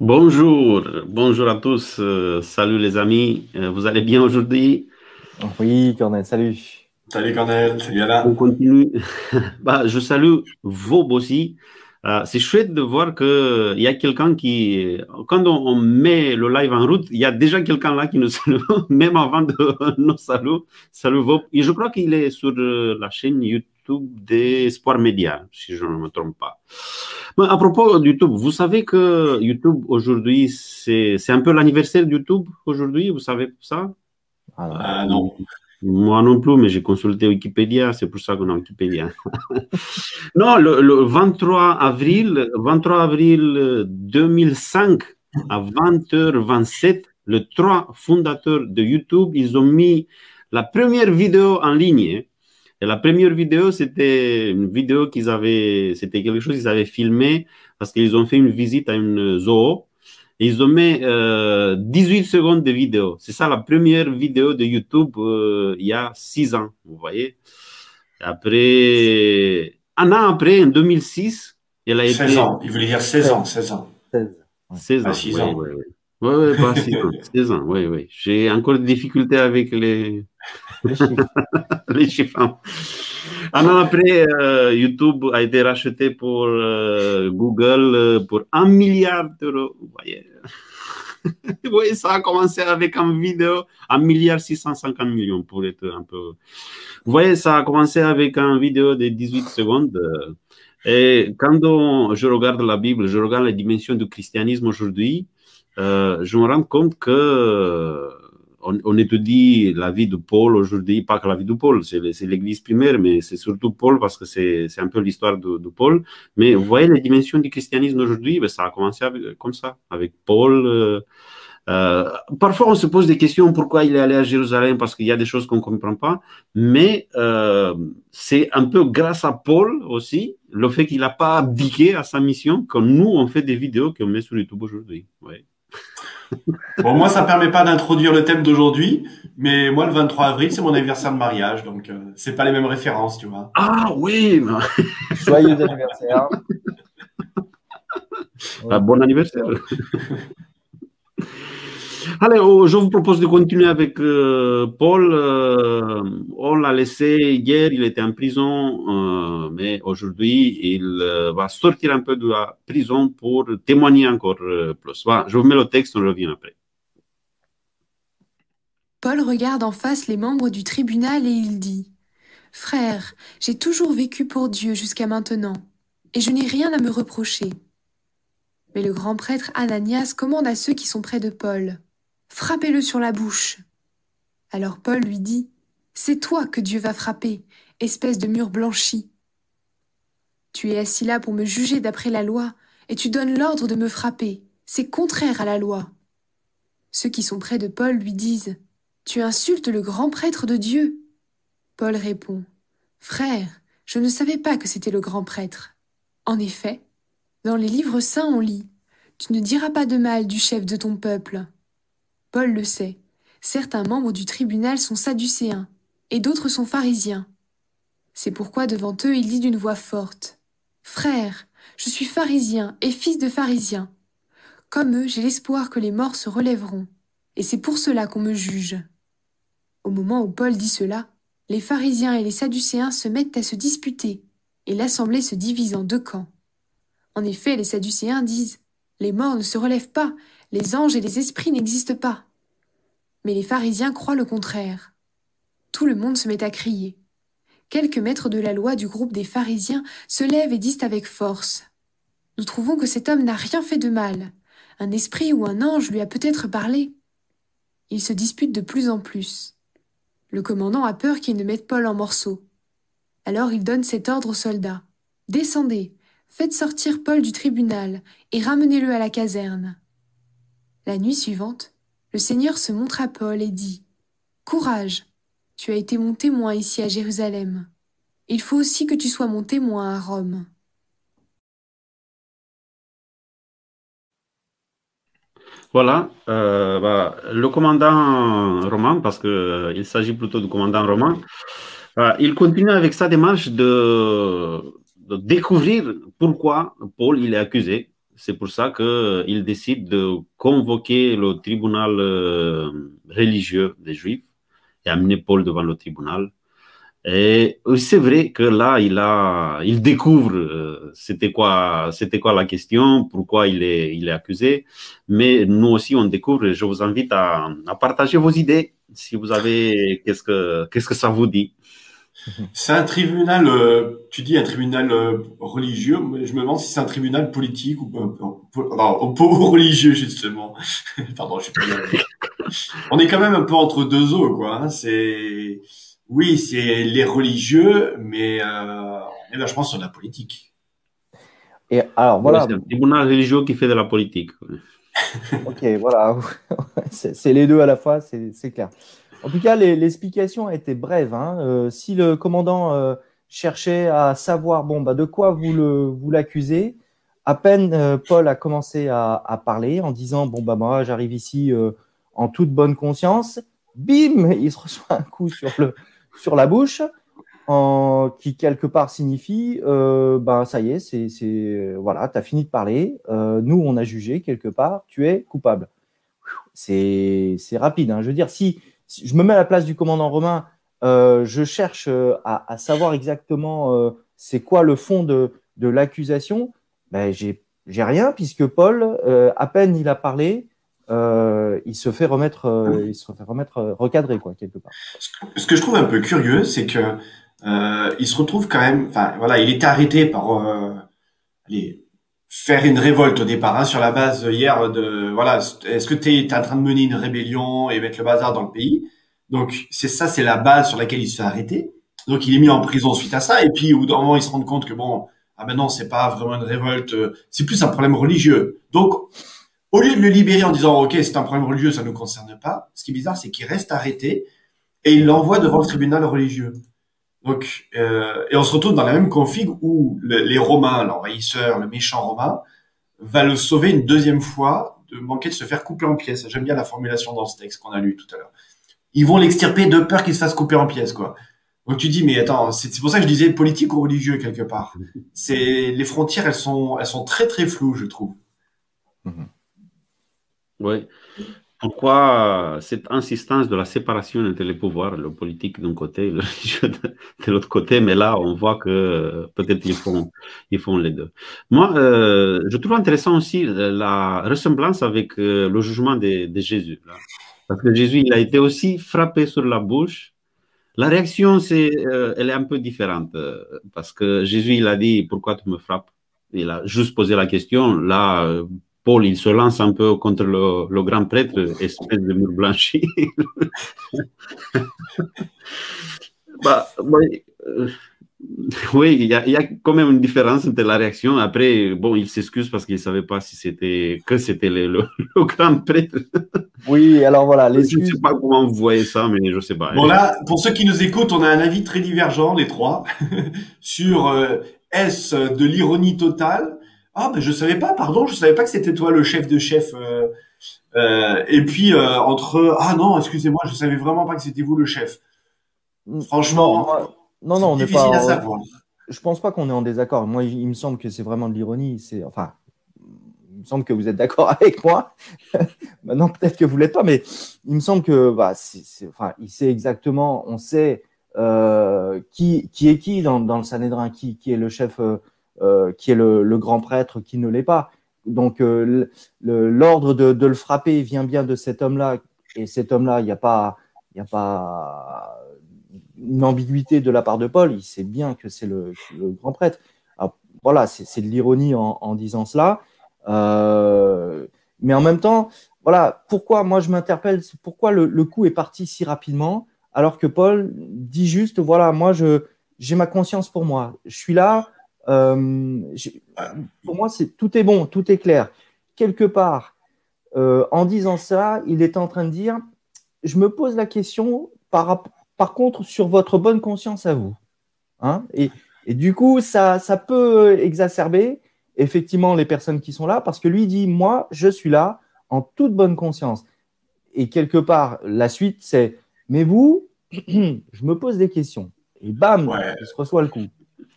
Bonjour, bonjour à tous. Euh, salut les amis. Euh, vous allez bien aujourd'hui? Oui, Cornel, salut. Salut Cornel, salut Alain. On continue. bah, je salue Vaub aussi. Euh, c'est chouette de voir qu'il y a quelqu'un qui, quand on, met le live en route, il y a déjà quelqu'un là qui nous salue, même avant de nous saluer. Salut Vaub. Et je crois qu'il est sur la chaîne YouTube d'Espoir Média, si je ne me trompe pas. Mais à propos de YouTube, vous savez que YouTube aujourd'hui, c'est un peu l'anniversaire de YouTube aujourd'hui, vous savez ça? Ah, non. Moi non plus, mais j'ai consulté Wikipédia, c'est pour ça qu'on a Wikipédia. non, le, 23 avril, 23 avril 2005, à 20h27, les trois fondateurs de YouTube, ils ont mis la première vidéo en ligne la première vidéo, c'était une vidéo qu'ils avaient, c'était quelque chose qu'ils avaient filmé parce qu'ils ont fait une visite à une zoo. Et ils ont mis 18 euh, secondes de vidéo. C'est ça la première vidéo de YouTube euh, il y a 6 ans, vous voyez. Après, un an après, en 2006, elle a 16 ans, il voulait dire 16 ans, 16 ans. 16, ans, 6 ans. Oui, oui. Oui, pas 6 ans, 16 ans, oui, oui. J'ai encore des difficultés avec les, les chiffres. Un an après, euh, YouTube a été racheté pour euh, Google euh, pour un milliard d'euros. Vous voyez. oui, ça a commencé avec une vidéo, un milliard 650 millions pour être un peu. Vous voyez, ça a commencé avec une vidéo de 18 secondes. Et quand je regarde la Bible, je regarde les dimensions du christianisme aujourd'hui, je me rends compte que on, étudie la vie de Paul aujourd'hui, pas que la vie de Paul, c'est l'église primaire, mais c'est surtout Paul parce que c'est un peu l'histoire de, Paul. Mais vous voyez les dimensions du christianisme d'aujourd'hui, ben, ça a commencé comme ça, avec Paul. Euh, euh, parfois, on se pose des questions pourquoi il est allé à Jérusalem parce qu'il y a des choses qu'on ne comprend pas, mais euh, c'est un peu grâce à Paul aussi, le fait qu'il n'a pas abdiqué à sa mission, que nous, on fait des vidéos qu'on met sur YouTube aujourd'hui. Bon, moi, ça ne permet pas d'introduire le thème d'aujourd'hui, mais moi, le 23 avril, c'est mon anniversaire de mariage, donc euh, c'est pas les mêmes références, tu vois. Ah oui Joyeux anniversaire. Bon anniversaire Allez, oh, je vous propose de continuer avec euh, Paul. Euh, on l'a laissé hier, il était en prison, euh, mais aujourd'hui, il va sortir un peu de la prison pour témoigner encore plus. je vous mets le texte, on revient après. Paul regarde en face les membres du tribunal et il dit Frère, j'ai toujours vécu pour Dieu jusqu'à maintenant, et je n'ai rien à me reprocher. Mais le grand prêtre Ananias commande à ceux qui sont près de Paul Frappez-le sur la bouche. Alors Paul lui dit C'est toi que Dieu va frapper, espèce de mur blanchi. Tu es assis là pour me juger d'après la loi, et tu donnes l'ordre de me frapper. C'est contraire à la loi. Ceux qui sont près de Paul lui disent Tu insultes le grand prêtre de Dieu. Paul répond Frère, je ne savais pas que c'était le grand prêtre. En effet, dans les livres saints on lit Tu ne diras pas de mal du chef de ton peuple. Paul le sait. Certains membres du tribunal sont sadducéens, et d'autres sont pharisiens. C'est pourquoi devant eux il dit d'une voix forte. Frères, je suis pharisien et fils de pharisien. Comme eux, j'ai l'espoir que les morts se relèveront, et c'est pour cela qu'on me juge. Au moment où Paul dit cela, les pharisiens et les sadducéens se mettent à se disputer, et l'assemblée se divise en deux camps. En effet, les sadducéens disent Les morts ne se relèvent pas, les anges et les esprits n'existent pas. Mais les pharisiens croient le contraire. Tout le monde se met à crier. Quelques maîtres de la loi du groupe des pharisiens se lèvent et disent avec force. Nous trouvons que cet homme n'a rien fait de mal. Un esprit ou un ange lui a peut-être parlé. Ils se disputent de plus en plus. Le commandant a peur qu'ils ne mettent Paul en morceaux. Alors il donne cet ordre aux soldats. Descendez, faites sortir Paul du tribunal et ramenez-le à la caserne. La nuit suivante, le Seigneur se montre à Paul et dit Courage, tu as été mon témoin ici à Jérusalem. Il faut aussi que tu sois mon témoin à Rome. Voilà, euh, bah, le commandant romain, parce qu'il euh, s'agit plutôt du commandant romain, euh, il continue avec sa démarche de, de, découvrir pourquoi Paul il est accusé C'est pour ça qu'il décide de convoquer le tribunal religieux des Juifs et amener Paul devant le tribunal. Et c'est vrai que là, il découvre euh, c'était quoi, c'était quoi la question, pourquoi il est, accusé. Mais nous aussi, on découvre. Et je vous invite à, partager vos idées si vous avez, qu'est-ce que, qu'est-ce que ça vous dit? C'est un tribunal, euh, tu dis un tribunal euh, religieux, mais je me demande si c'est un tribunal politique ou pas religieux justement. Pardon, je suis pas On est quand même un peu entre deux eaux, quoi. Hein. C'est oui, c'est les religieux, mais euh, on est vachement sur la politique. Et alors voilà. c'est un tribunal religieux qui fait de la politique. ok, voilà. c'est les deux à la fois, c'est clair. En tout cas, l'explication a été brève. Hein. Euh, si le commandant euh, cherchait à savoir bon, bah, de quoi vous l'accusez, vous à peine euh, Paul a commencé à, parler en disant bon bah moi j'arrive ici en toute bonne conscience, bim, il se reçoit un coup sur le sur la bouche, qui quelque part signifie, ben ça y est, c'est, voilà, tu fini de parler, nous on a jugé quelque part, tu es coupable. C'est, c'est rapide. Hein. Je veux dire, si, je me mets à la place du commandant romain, euh, je cherche à, à savoir exactement c'est quoi le fond de, de l'accusation, ben, j'ai, j'ai rien puisque Paul, à peine il a parlé, euh, il se fait remettre, euh, il se fait remettre euh, recadré quoi quelque part. Ce que je trouve un peu curieux, c'est que il se retrouve quand même. Enfin voilà, il était arrêté par allez, faire une révolte au départ hein, sur la base hier de voilà. Est-ce que tu es, en train de mener une rébellion et mettre le bazar dans le pays? Donc c'est ça, c'est la base sur laquelle il se fait arrêter. Donc il est mis en prison suite à ça. Et puis au moment, il se rend compte que bon, ah ben non, c'est pas vraiment une révolte, c'est plus un problème religieux. Donc au lieu de le libérer en disant ok c'est un problème religieux, ça nous concerne pas, ce qui est bizarre c'est qu'il reste arrêté et il l'envoie devant le tribunal religieux. Donc euh, et on se retrouve dans la même config où les Romains, l'envahisseur, le méchant romain, va le sauver une deuxième fois de manquer de se faire couper en pièces. J'aime bien la formulation dans ce texte qu'on a lu tout à l'heure. Ils vont l'extirper de peur qu'il se fasse couper en pièces quoi. Donc tu dis mais attends, c'est pour ça que je disais politique ou religieux quelque part. C'est les frontières elles sont elles sont très très floues je trouve. Mm-hmm. Oui. Pourquoi cette insistance de la séparation entre les pouvoirs, le politique d'un côté, le religieux de, l'autre côté, mais là, on voit que peut-être ils font, ils font les deux. Moi, euh, je trouve intéressant aussi la ressemblance avec euh, le jugement de, Jésus. Parce que Jésus, il a été aussi frappé sur la bouche. La réaction, c'est, euh, elle est un peu différente. parce que Jésus, il a dit, pourquoi tu me frappes? Il a juste posé la question. Là, Paul, il se lance un peu contre le, grand prêtre, espèce de mur blanchi. bah, euh, oui, il y, a, quand même une différence entre la réaction. Après, bon, il s'excuse parce qu'il ne savait pas si c'était que c'était le, grand prêtre. Oui, alors voilà. Les je ne sais pas comment vous voyez ça, mais je ne sais pas. Bon, là, pour ceux qui nous écoutent, on a un avis très divergent, les trois, sur euh, est-ce de l'ironie totale ah ben je savais pas, pardon, je savais pas que c'était toi le chef de chef. Euh, euh, et puis euh, entre ah non, excusez-moi, je savais vraiment pas que c'était vous le chef. Franchement, non, non, on n'est pas. À savoir. Je pense pas qu'on est en désaccord. Moi, il me semble que c'est vraiment de l'ironie. C'est enfin, il me semble que vous êtes d'accord avec moi. Maintenant, peut-être que vous l'êtes pas, mais il me semble que bah, c'est, enfin, il sait exactement, on sait euh, qui, qui est qui dans, dans le Sanhédrin, qui, qui est le chef euh, qui est le, grand prêtre, qui ne l'est pas. Donc euh, l'ordre de, le frapper vient bien de cet homme-là, et cet homme-là, il n'y a pas, une ambiguïté de la part de Paul. Il sait bien que c'est le, grand prêtre. voilà, c'est de l'ironie en, disant cela. Euh, mais en même temps, voilà, pourquoi moi je m'interpelle, pourquoi le, le, coup est parti si rapidement, alors que Paul dit juste, voilà, moi j'ai ma conscience pour moi. Je suis là, euh, pour moi, c'est tout est bon, tout est clair. Quelque part, euh, en disant ça, il est en train de dire, je me pose la question par, par contre sur votre bonne conscience à vous. Hein et, et, du coup, ça, ça peut exacerber effectivement les personnes qui sont là parce que lui dit, moi, je suis là en toute bonne conscience. Et quelque part, la suite, c'est, mais vous, je me pose des questions. Et bam, il se reçoit le coup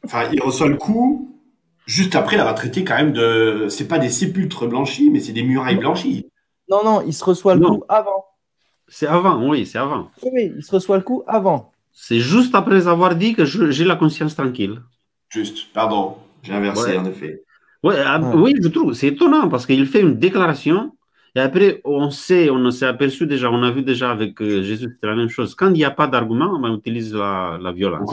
enfin, il reçoit le coup. juste après, il va traité quand même de. C'est pas des sépulcres blanchis, mais c'est des murailles blanchies. Non, non, il se reçoit le coup avant. C'est avant, oui, c'est avant. Oui, il se reçoit le coup avant. C'est juste après avoir dit que j'ai la conscience tranquille. Juste, pardon, j'ai inversé en effet. Ah, Oui, je trouve, c'est étonnant parce qu'il fait une déclaration et après, on sait, on s'est aperçu déjà, on a vu déjà avec euh, Jésus, c'est la même chose. Quand il n'y a pas d'argument, on utilise la, violence.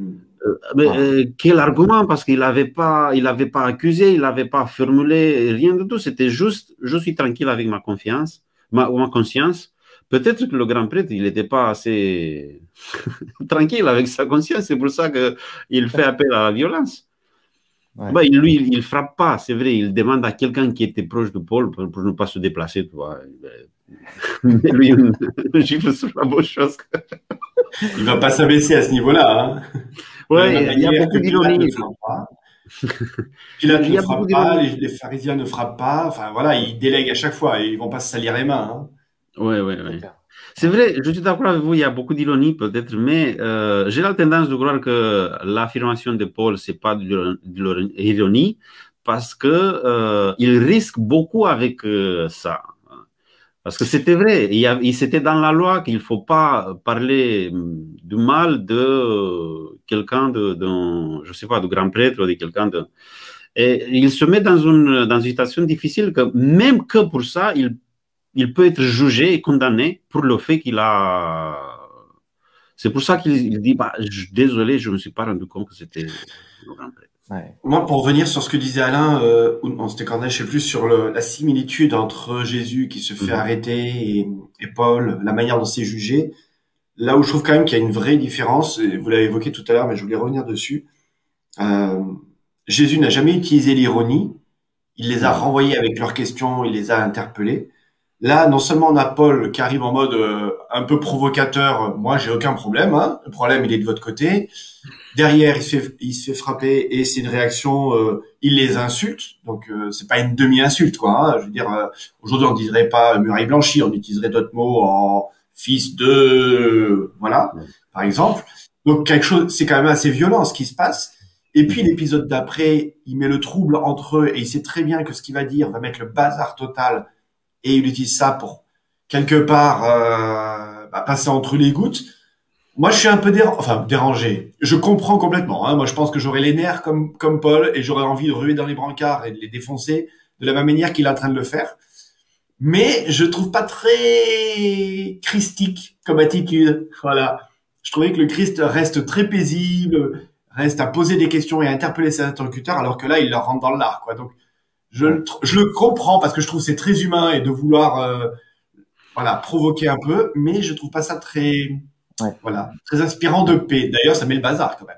Euh, mais ah. euh, quel argument Parce qu'il n'avait pas, il avait pas accusé, il n'avait pas formulé rien de tout. C'était juste, je suis tranquille avec ma confiance, ma, ma conscience. Peut-être que le grand prêtre, il n'était pas assez tranquille avec sa conscience. C'est pour ça qu'il fait appel à la violence. Bah, lui, il ne frappe pas, c'est vrai. Il demande à quelqu'un qui était proche de Paul pour, ne pas se déplacer, tu vois. Mais lui, il gifle sur la bonne chose. il ne va pas s'abaisser à ce niveau-là. Hein. Ouais, il y a beaucoup d'ironie. Pilate ne frappe pas, les, pharisiens ne frappent pas. Enfin, voilà, ils délèguent à chaque fois. Ils ne vont pas se salir les mains. Hein. Oui, oui, oui. C'est vrai, je suis d'accord avec vous, il y a beaucoup d'ironie peut-être, mais euh, j'ai la tendance de croire que l'affirmation de Paul, c'est pas de l'ironie, parce que euh, il risque beaucoup avec euh, ça. Parce que c'était vrai, il, c'était dans la loi qu'il faut pas parler du mal de quelqu'un de, de, je sais pas, de grand prêtre ou de quelqu'un de. Et il se met dans une, dans une situation difficile que même que pour ça, il il peut être jugé et condamné pour le fait qu'il a. C'est pour ça qu'il dit bah, Désolé, je ne me suis pas rendu compte que c'était Moi, pour revenir sur ce que disait Alain, euh, on s'était je ne sais plus, sur la similitude entre Jésus qui se fait mhm. arrêter et, Paul, la manière dont c'est jugé, là où je trouve quand même qu'il y a une vraie différence, et vous l'avez évoqué tout à l'heure, mais je voulais revenir dessus. Euh, Jésus n'a jamais utilisé l'ironie, il les a renvoyés avec leurs questions, il les a interpellés. Là, non seulement on a Paul qui arrive en mode euh, un peu provocateur, moi j'ai aucun problème, hein. le problème il est de votre côté. Derrière, il se fait, il se fait frapper et c'est une réaction, euh, il les insulte, donc euh, c'est pas une demi-insulte quoi. Hein. Je veux dire, euh, aujourd'hui on dirait pas muraille blanchie, on utiliserait d'autres mots en fils de, voilà, par exemple. Donc quelque chose, c'est quand même assez violent ce qui se passe. Et puis l'épisode d'après, il met le trouble entre eux et il sait très bien que ce qu'il va dire va mettre le bazar total et il utilise ça pour quelque part euh, bah, passer entre les gouttes. Moi, je suis un peu enfin, dérangé. Je comprends complètement. Hein. Moi, je pense que j'aurais les nerfs comme, comme Paul et j'aurais envie de ruer dans les brancards et de les défoncer de la même manière qu'il est en train de le faire. Mais je trouve pas très christique comme attitude. Voilà. Je trouvais que le Christ reste très paisible, reste à poser des questions et à interpeller ses interlocuteurs, alors que là, il leur rentre dans l'art, quoi. Donc, je, je, le comprends parce que je trouve c'est très humain et de vouloir euh, voilà provoquer un peu, mais je trouve pas ça très voilà très inspirant de paix. D'ailleurs, ça met le bazar quand même.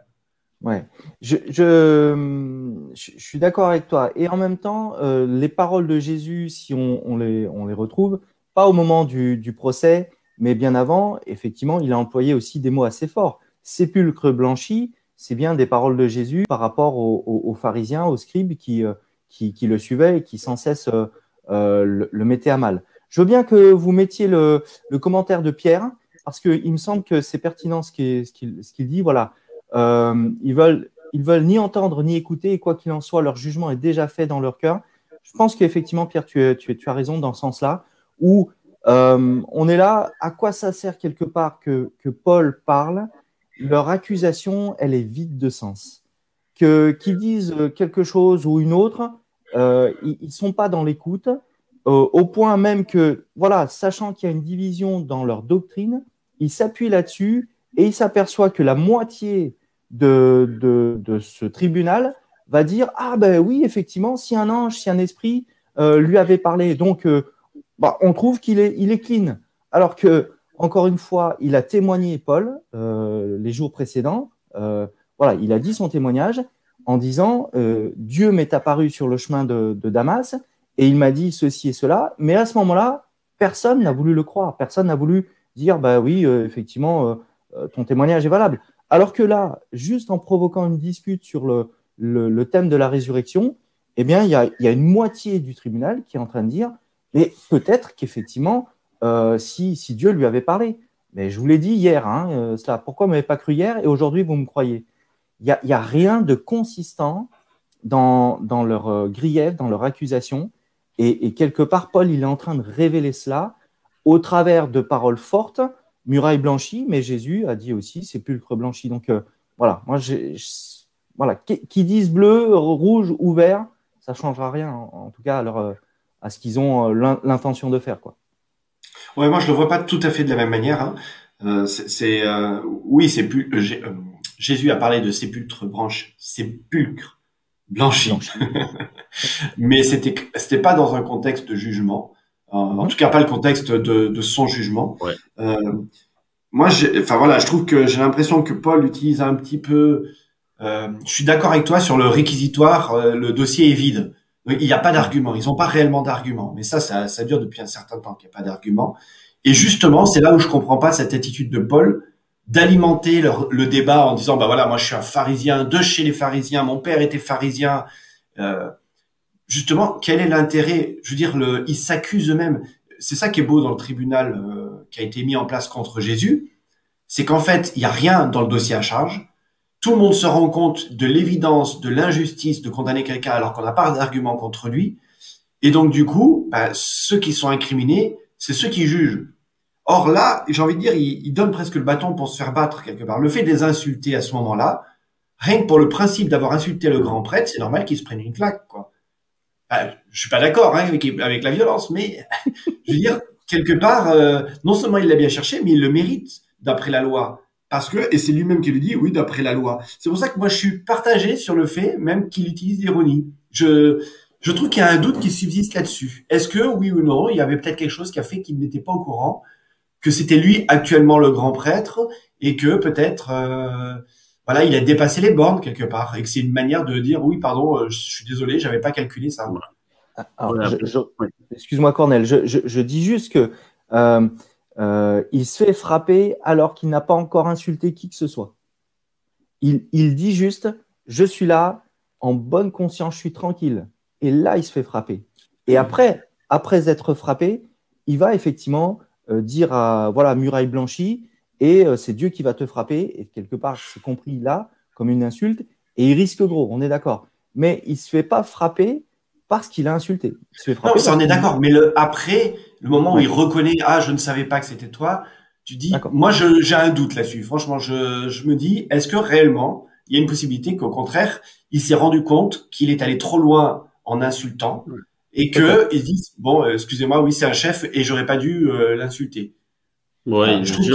Ouais, je, je, je suis d'accord avec toi. Et en même temps, euh, les paroles de Jésus, si on, on, les, on les retrouve, pas au moment du, du, procès, mais bien avant, effectivement, il a employé aussi des mots assez forts. Sépulcre blanchi, c'est bien des paroles de Jésus par rapport aux, aux, pharisiens, aux scribes qui, euh, qui, le suivait et qui sans cesse euh, euh, le, mettait à mal. Je veux bien que vous mettiez le, commentaire de Pierre, parce qu'il me semble que c'est pertinent ce qu'il dit. Voilà, euh, ils veulent veulent ni entendre ni écouter, et quoi qu'il en soit, leur jugement est déjà fait dans leur cœur. Je pense qu'effectivement, Pierre, tu, as raison dans ce sens-là, où on est là, à quoi ça sert quelque part que, Paul parle? Leur accusation, elle est vide de sens. Qu'ils disent quelque chose ou une autre, euh, ils ne sont pas dans l'écoute, euh, au point même que, voilà, sachant qu'il y a une division dans leur doctrine, ils s'appuient là-dessus et ils s'aperçoivent que la moitié de, de, ce tribunal va dire Ah ben oui, effectivement, si un ange, si un esprit euh, lui avait parlé, donc bah, on trouve qu'il est, il clean. Alors que, encore une fois, il a témoigné, Paul, les jours précédents. voilà, il a dit son témoignage en disant euh, Dieu m'est apparu sur le chemin de, Damas et il m'a dit ceci et cela. Mais à ce moment-là, personne n'a voulu le croire. Personne n'a voulu dire bah oui, euh, effectivement, euh, ton témoignage est valable. Alors que là, juste en provoquant une dispute sur le, le, thème de la résurrection, eh bien, il y, a, y, a, une moitié du tribunal qui est en train de dire mais peut-être qu'effectivement, si, si, Dieu lui avait parlé. Mais je vous l'ai dit hier, hein, cela, pourquoi vous m'avez pas cru hier et aujourd'hui vous me croyez? Il n'y a, rien de consistant dans, dans leur euh, grief, dans leur accusation. Et, quelque part, Paul, il est en train de révéler cela au travers de paroles fortes, muraille blanchie, mais Jésus a dit aussi sépulcre blanchi. Donc euh, voilà, moi, voilà, qui disent bleu, rouge ou vert, ça ne changera rien, en, tout cas à, à ce qu'ils ont l'intention de faire. Quoi. Ouais, moi je le vois pas tout à fait de la même manière. Hein. Euh, c'est euh, oui, c'est plus euh, Jésus a parlé de sépulcre branche, sépulcre blanchi, mais c'était c'était pas dans un contexte de jugement. En tout cas, pas le contexte de, de son jugement. Ouais. moi, enfin voilà, je trouve que j'ai l'impression que Paul utilise un petit peu. je suis d'accord avec toi sur le réquisitoire. le dossier est vide. Il n'y a pas d'argument. Ils n'ont pas réellement d'argument. Mais ça, ça, ça dure depuis un certain temps qu'il n'y a pas d'argument. Et justement, c'est là où je comprends pas cette attitude de Paul d'alimenter le, débat en disant bah voilà moi je suis un pharisien de chez les pharisiens mon père était pharisien euh, justement quel est l'intérêt? Je veux dire le ils s'accusent eux-mêmes. C'est ça qui est beau dans le tribunal euh, qui a été mis en place contre Jésus. C'est qu'en fait il y a rien dans le dossier à charge. Tout le monde se rend compte de l'évidence de l'injustice de condamner quelqu'un alors qu'on n'a pas d'argument contre lui. Et donc du coup bah, ceux qui sont incriminés c'est ceux qui jugent. Or là, j'ai envie de dire, il, donne presque le bâton pour se faire battre quelque part. Le fait de les insulter à ce moment-là, rien que pour le principe d'avoir insulté le grand prêtre, c'est normal qu'il se prenne une claque, quoi. Je je suis pas d'accord hein, avec, la violence, mais je veux dire, quelque part, euh, non seulement il l'a bien cherché, mais il le mérite d'après la loi. Parce que, et c'est lui-même qui le dit, oui, d'après la loi. C'est pour ça que moi, je suis partagé sur le fait même qu'il utilise l'ironie. Je, je trouve qu'il y a un doute qui subsiste là-dessus. Est-ce que, oui ou non, il y avait peut-être quelque chose qui a fait qu'il n'était pas au courant que c'était lui actuellement le grand prêtre et que peut-être euh, voilà il a dépassé les bornes quelque part et que c'est une manière de dire oui pardon euh, je suis désolé j'avais pas calculé ça. Excuse-moi Cornel, je, dis juste que euh, il se fait frapper alors qu'il n'a pas encore insulté qui que ce soit. Il, il dit juste je suis là en bonne conscience, je suis tranquille. Et là, il se fait frapper. Et après, après être frappé, il va effectivement euh, dire à voilà muraille blanchie et euh, c'est Dieu qui va te frapper et quelque part c'est compris là comme une insulte et il risque gros, on est d'accord. Mais il se fait pas frapper parce qu'il a insulté. Il se fait frapper. Non, ça on est d'accord. Mais le après, le moment où il reconnaît ah je ne savais pas que c'était toi, tu dis moi j'ai un doute là-dessus. Franchement, je, je me dis est-ce que réellement il y a une possibilité qu'au contraire il s'est rendu compte qu'il est allé trop loin en insultant et que ils disent bon, euh, excusez-moi, oui, c'est un chef et j'aurais pas dû euh, l'insulter. Ouais, je, je,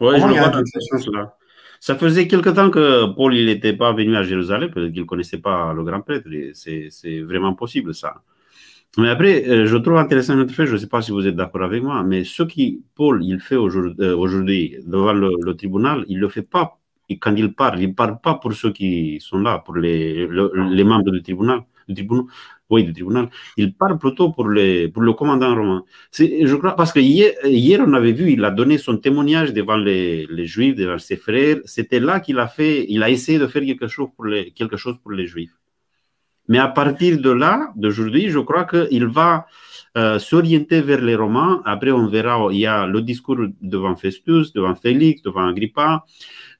ouais, je vois dans ce sens-là. Ça faisait quelque temps que Paul il n'était pas venu à Jérusalem, peut-être qu'il ne connaissait pas le grand prêtre. C'est vraiment possible ça. Mais après, euh, je trouve intéressant notre fait, je ne sais pas si vous êtes d'accord avec moi, mais ce qui Paul il fait aujourd'hui devant le, le, tribunal, il ne le fait pas. Et quand il parle, il ne parle pas pour ceux qui sont là, pour les, les membres du tribunal, du tribunal oui, du tribunal, il parle plutôt pour, pour le commandant romain. Je crois, parce que hier, hier, on avait vu, il a donné son témoignage devant les, les Juifs, devant ses frères. C'était là qu'il a fait, il a essayé de faire quelque chose pour les, quelque chose pour les Juifs. Mais à partir de là, d'aujourd'hui, je crois qu'il va euh, s'orienter vers les Romains. Après, on verra, il y a le discours devant Festus, devant Félix, devant Agrippa.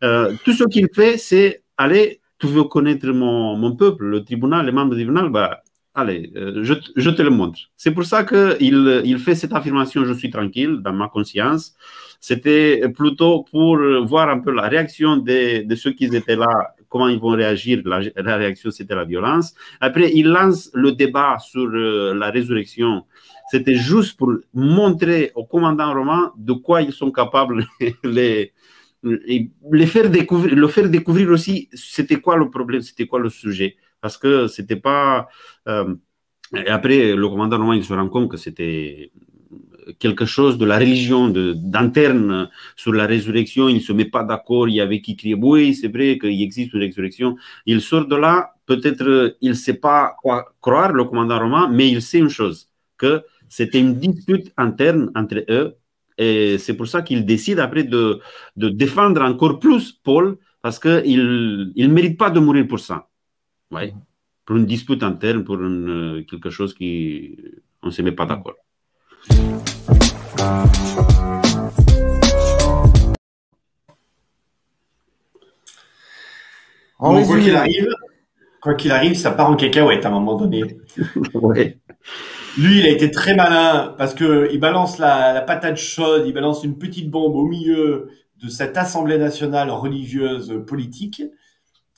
Euh, tout ce qu'il fait, c'est aller, tu veux connaître mon, mon, peuple, le tribunal, les membres du tribunal, bah, Allez, euh, je, te le montre. C'est pour ça qu'il il fait cette affirmation, je suis tranquille dans ma conscience. C'était plutôt pour voir un peu la réaction de, ceux qui étaient là, comment ils vont réagir. La, la réaction, c'était la violence. Après, il lance le débat sur euh, la résurrection. C'était juste pour montrer aux commandants romains de quoi ils sont capables, les, les faire découvrir, le faire découvrir aussi, c'était quoi le problème, c'était quoi le sujet parce que c'était pas. Euh, et après, le commandant romain, il se rend compte que c'était quelque chose de la religion d'interne sur la résurrection. Il ne se met pas d'accord. Il y avait qui criait oui, c'est vrai qu'il existe une résurrection. Il sort de là. Peut-être il ne sait pas quoi croire, le commandant romain, mais il sait une chose que c'était une dispute interne entre eux. Et c'est pour ça qu'il décide après de, de défendre encore plus Paul, parce qu'il ne mérite pas de mourir pour ça. Ouais. Pour une dispute interne, pour une, quelque chose qui on ne se met pas d'accord. En bon, quoi qu'il arrive, quoi qu'il arrive, ça part en cacahuète à un moment donné. Lui, il a été très malin parce que il balance la, la, patate chaude, il balance une petite bombe au milieu de cette assemblée nationale religieuse politique,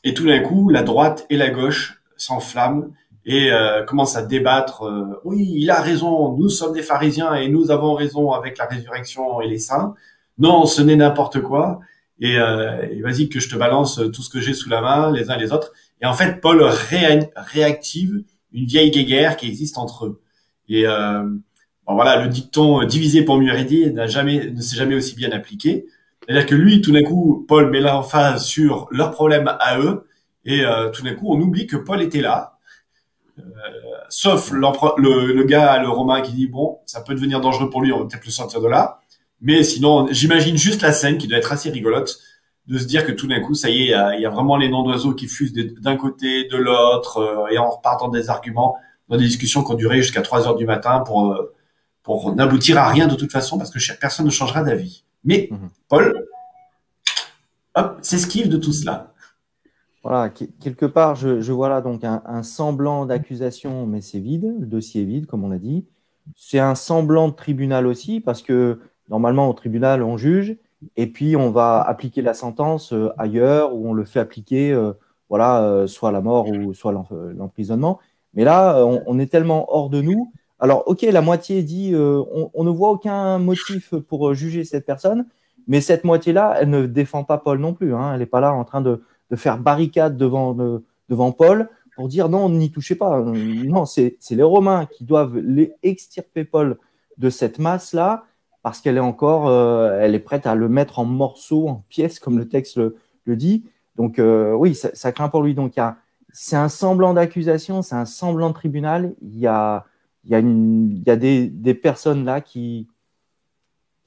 et tout d'un coup, la droite et la gauche s'enflamment et euh, commencent à débattre. Euh, oui, il a raison, nous sommes des pharisiens et nous avons raison avec la résurrection et les saints. Non, ce n'est n'importe quoi. Et, euh, vas-y que je te balance tout ce que j'ai sous la main, les uns les autres. Et en fait, Paul réactive une vieille guéguerre qui existe entre eux. Et euh, bon, voilà, le dicton divisé pour mieux régner n'a jamais, ne s'est jamais aussi bien appliqué. C'est-à-dire que lui, tout d'un coup, Paul met l'emphase sur leurs problèmes à eux, et euh, tout d'un coup, on oublie que Paul était là, euh, sauf le, gars, le Romain, qui dit bon, ça peut devenir dangereux pour lui, on va peut-être le sortir de là. Mais sinon, j'imagine juste la scène qui doit être assez rigolote de se dire que tout d'un coup, ça y est, il y, a, vraiment les noms d'oiseaux qui fusent d'un côté, de l'autre, euh, et en repartant des arguments dans des discussions qui ont duré jusqu'à 3 heures du matin pour euh, pour n'aboutir à rien de toute façon parce que personne ne changera d'avis. Mais mhm. Paul, hop, s'esquive de tout cela. Voilà, quelque part, je, je vois là donc un, un semblant d'accusation, mais c'est vide, le dossier est vide, comme on l'a dit. C'est un semblant de tribunal aussi, parce que normalement, au tribunal, on juge, et puis on va appliquer la sentence euh, ailleurs où on le fait appliquer, euh, voilà, euh, soit la mort ou soit l'emprisonnement. Mais là, on, est tellement hors de nous. Alors, ok, la moitié dit, on, ne voit aucun motif pour juger cette personne, mais cette moitié-là, elle ne défend pas Paul non plus. Hein. Elle n'est pas là en train de, faire barricade devant, devant Paul pour dire non, n'y touchez pas. Non, c'est les Romains qui doivent les extirper Paul de cette masse-là parce qu'elle est encore, euh, elle est prête à le mettre en morceaux, en pièces, comme le texte le, dit. Donc euh, oui, ça, craint pour lui. Donc c'est un semblant d'accusation, c'est un semblant de tribunal. Il y a, il y a, des, personnes là qui,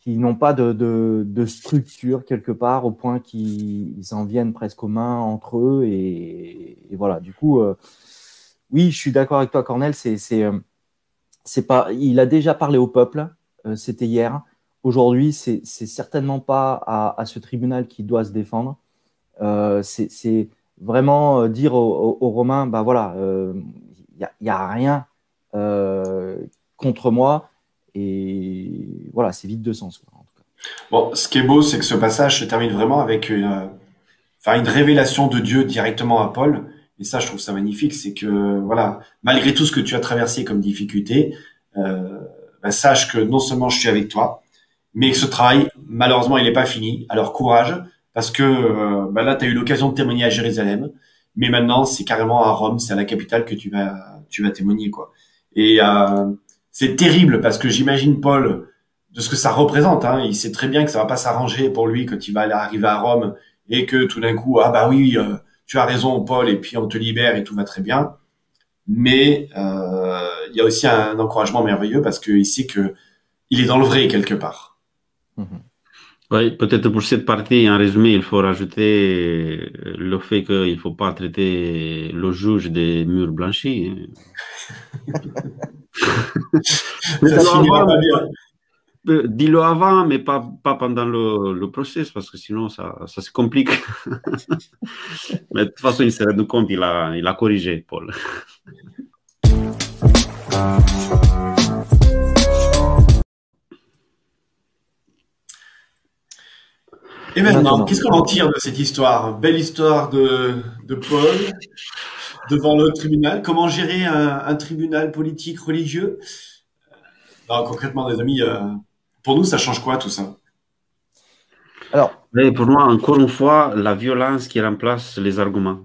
n'ont pas de, structure quelque part au point qu'ils en viennent presque aux mains entre eux. Et, voilà, du coup, euh, oui, je suis d'accord avec toi, Cornel. C'est, c'est, pas, il a déjà parlé au peuple. Euh, c'était hier. Aujourd'hui, c'est certainement pas à, ce tribunal qui doit se défendre. Euh, c'est vraiment euh, dire aux, Romains, bah voilà, il n'y a, rien contre moi. Et voilà, c'est vide de sens. Bon, ce qui est beau, c'est que ce passage se termine vraiment avec une, enfin, une révélation de Dieu directement à Paul. Et ça, je trouve ça magnifique. C'est que, voilà, malgré tout ce que tu as traversé comme difficulté, euh, bah, sache que non seulement je suis avec toi, mais que ce travail, malheureusement, il n'est pas fini. Alors courage, parce que euh, bah, là, tu as eu l'occasion de témoigner à Jérusalem, mais maintenant, c'est carrément à Rome, c'est à la capitale que tu vas, tu vas témoigner, quoi. Et euh, c'est terrible parce que j'imagine Paul de ce que ça représente. Hein, il sait très bien que ça va pas s'arranger pour lui quand il va arriver à Rome et que tout d'un coup, ah bah oui, euh, tu as raison, Paul, et puis on te libère et tout va très bien mais euh, il y a aussi un encouragement merveilleux parce qu'il sait que il est dans le vrai quelque part. Mhm. Oui, peut-être pour cette partie, en résumé, il faut rajouter le fait qu'il ne faut pas traiter le juge des murs blanchis. Dis-le avant, mais pas, pas pendant le, le procès, parce que sinon ça, ça se complique. mais de toute façon, il s'est rendu compte, il a, il a corrigé, Paul. Et maintenant, qu'est-ce qu'on en tire de cette histoire? Belle histoire de, de Paul devant le tribunal. Comment gérer un, tribunal politique religieux? Concrètement, des amis, euh, pour nous, ça change quoi tout ça? Alors, pour moi, encore une fois, la violence qui remplace les arguments.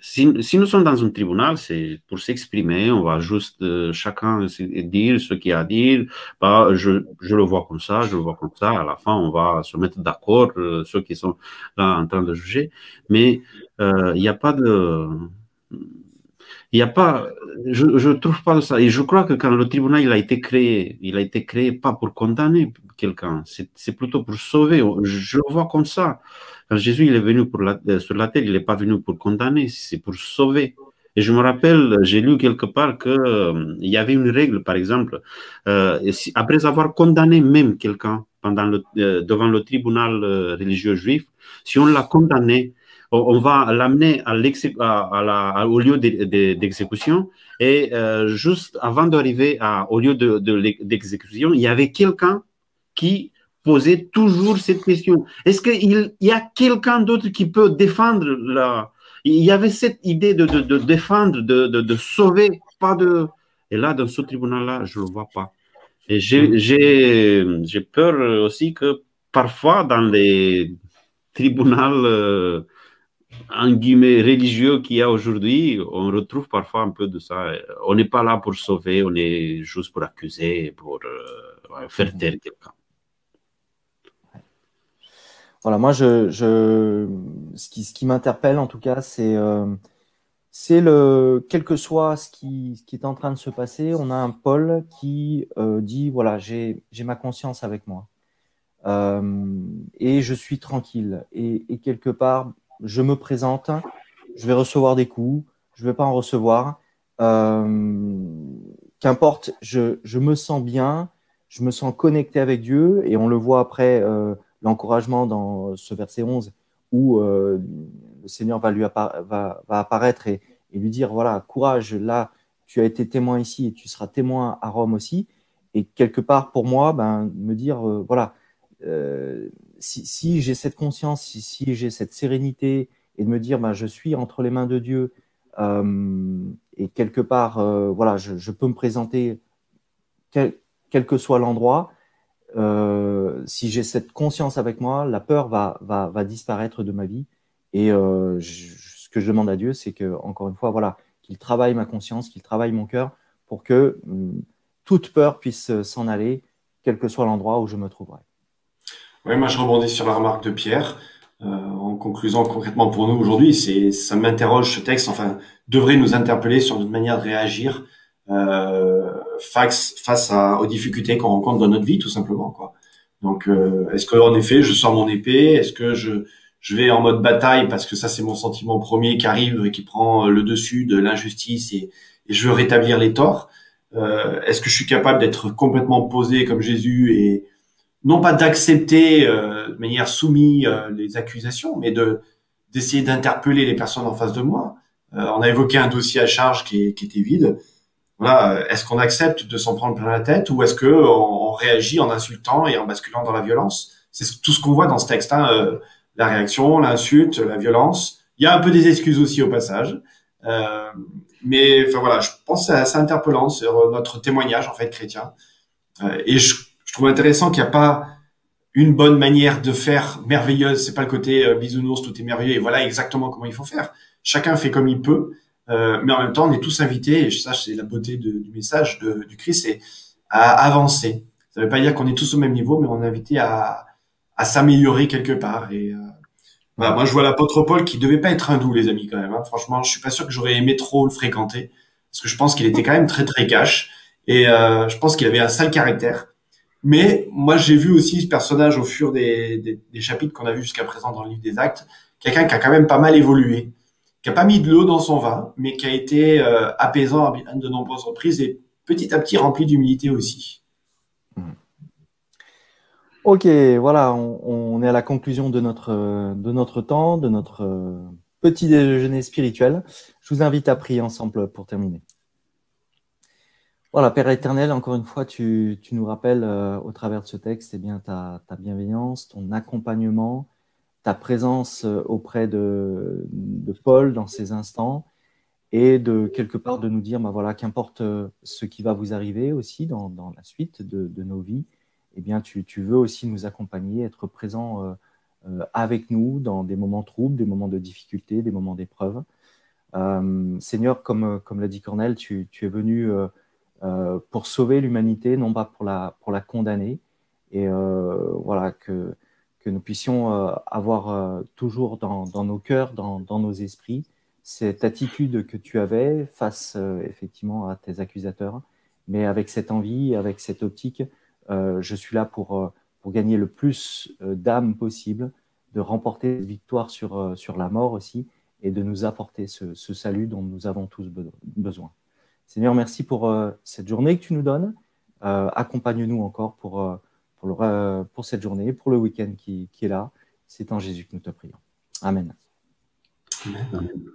Si, nous sommes dans un tribunal, c'est pour s'exprimer, on va juste euh, chacun dire ce qu'il a à dire. Bah, je, je, le vois comme ça, je le vois comme ça. À la fin, on va se mettre d'accord, euh, ceux qui sont là en train de juger. Mais il n'y a pas de il n'y a pas, je ne trouve pas ça. Et je crois que quand le tribunal il a été créé, il a été créé pas pour condamner quelqu'un, c'est plutôt pour sauver. Je le vois comme ça. Quand Jésus il est venu euh, sur la terre, il n'est pas venu pour condamner, c'est pour sauver. Et je me rappelle, j'ai lu quelque part qu'il euh, y avait une règle, par exemple, euh, après avoir condamné même quelqu'un le, devant le tribunal religieux juif, si on l'a condamné, on va l'amener au lieu d'exécution. Et euh, juste avant d'arriver au lieu d'exécution, il y avait quelqu'un qui posait toujours cette question. Est-ce qu'il y a quelqu'un d'autre qui peut défendre la... Il y avait cette idée de, défendre, de, sauver, pas de... Et là, dans ce tribunal-là, je ne le vois pas. Et j'ai peur aussi que parfois, dans les tribunaux euh, en guillemets religieux qu'il y a aujourd'hui, on retrouve parfois un peu de ça. On n'est pas là pour sauver, on est juste pour accuser, pour euh, faire taire quelqu'un. Voilà, moi, je, je, ce qui, ce qui m'interpelle en tout cas, c'est euh, le quel que soit ce qui, ce qui est en train de se passer, on a un Paul qui euh, dit voilà, j'ai ma conscience avec moi et je suis tranquille et quelque part je me présente, je vais recevoir des coups, je ne vais pas en recevoir. Euh, qu'importe, je, je, me sens bien, je me sens connecté avec Dieu, et on le voit après euh, l'encouragement dans ce verset 11, où euh, le Seigneur va, lui va, va apparaître et, et, lui dire, voilà, courage, là, tu as été témoin ici et tu seras témoin à Rome aussi. Et quelque part, pour moi, ben, me dire, voilà, si, j'ai cette conscience, si, j'ai cette sérénité et de me dire, bah, je suis entre les mains de Dieu euh, et quelque part, euh, voilà, je, peux me présenter quel, que soit l'endroit. Euh, si j'ai cette conscience avec moi, la peur va, disparaître de ma vie. Et ce que je demande à Dieu, c'est que, encore une fois, voilà, qu'il travaille ma conscience, qu'il travaille mon cœur pour que hum, toute peur puisse s'en aller, quel que soit l'endroit où je me trouverai. Oui, moi je rebondis sur la remarque de Pierre. Euh, en conclusion concrètement pour nous aujourd'hui, c'est ça m'interroge ce texte, enfin devrait nous interpeller sur notre manière de réagir euh, face face à, aux difficultés qu'on rencontre dans notre vie, tout simplement quoi. Donc euh, est-ce que en effet je sors mon épée, est-ce que je je vais en mode bataille parce que ça c'est mon sentiment premier qui arrive et qui prend le dessus de l'injustice et, et, je veux rétablir les torts? Euh, est-ce que je suis capable d'être complètement posé comme Jésus et non pas d'accepter euh, de manière soumise euh, les accusations, mais de d'essayer d'interpeller les personnes en face de moi. Euh, on a évoqué un dossier à charge qui, qui était vide. Voilà, est-ce qu'on accepte de s'en prendre plein la tête ou est-ce que on, réagit en insultant et en basculant dans la violence? C'est tout ce qu'on voit dans ce texte. Hein, la réaction, l'insulte, la violence. Il y a un peu des excuses aussi au passage. mais enfin voilà, je pense que c'est assez interpellant sur notre témoignage en fait chrétien. et je je trouve intéressant qu'il n'y a pas une bonne manière de faire merveilleuse. C'est pas le côté euh, bisounours, tout est merveilleux et voilà exactement comment il faut faire. Chacun fait comme il peut, euh, mais en même temps, on est tous invités. Et ça, c'est la beauté du message de, du Christ, c'est à avancer. Ça ne veut pas dire qu'on est tous au même niveau, mais on est invité à, à s'améliorer quelque part. Et euh, voilà, moi, je vois l'apôtre Paul qui devait pas être hindou, les amis, quand même. Hein. Franchement, je suis pas sûr que j'aurais aimé trop le fréquenter, parce que je pense qu'il était quand même très très cash, et euh, je pense qu'il avait un sale caractère. Mais moi, j'ai vu aussi ce personnage au fur des, chapitres qu'on a vu jusqu'à présent dans le livre des Actes, quelqu'un qui a quand même pas mal évolué, qui a pas mis de l'eau dans son vin, mais qui a été euh, apaisant à de nombreuses reprises et petit à petit rempli d'humilité aussi. Hmm. Ok, voilà, on, est à la conclusion de notre, de notre temps, de notre euh, petit déjeuner spirituel. Je vous invite à prier ensemble pour terminer. Voilà, Père éternel, encore une fois, tu, nous rappelles euh, au travers de ce texte eh bien, ta, bienveillance, ton accompagnement, ta présence euh, auprès de, Paul dans ces instants et de quelque part de nous dire, bah voilà, qu'importe euh, ce qui va vous arriver aussi dans, la suite de, nos vies, eh bien, tu, veux aussi nous accompagner, être présent avec nous dans des moments troubles, des moments de difficulté, des moments d'épreuve. Seigneur, comme, l'a dit Cornel, tu, es venu pour sauver l'humanité, non pas pour la, pour la condamner. Et euh, voilà, que, que nous puissions euh, avoir toujours dans, nos cœurs, dans, dans, nos esprits, cette attitude que tu avais face effectivement à tes accusateurs, mais avec cette envie, avec cette optique, je suis là pour, pour gagner le plus d'âmes possible, de remporter une victoire sur, sur la mort aussi, et de nous apporter ce, ce salut dont nous avons tous besoin. Seigneur, merci pour euh, cette journée que tu nous donnes. Euh, accompagne-nous encore pour, euh, pour, cette journée, pour le week-end qui, qui est là. C'est en Jésus que nous te prions. Amen. Amen.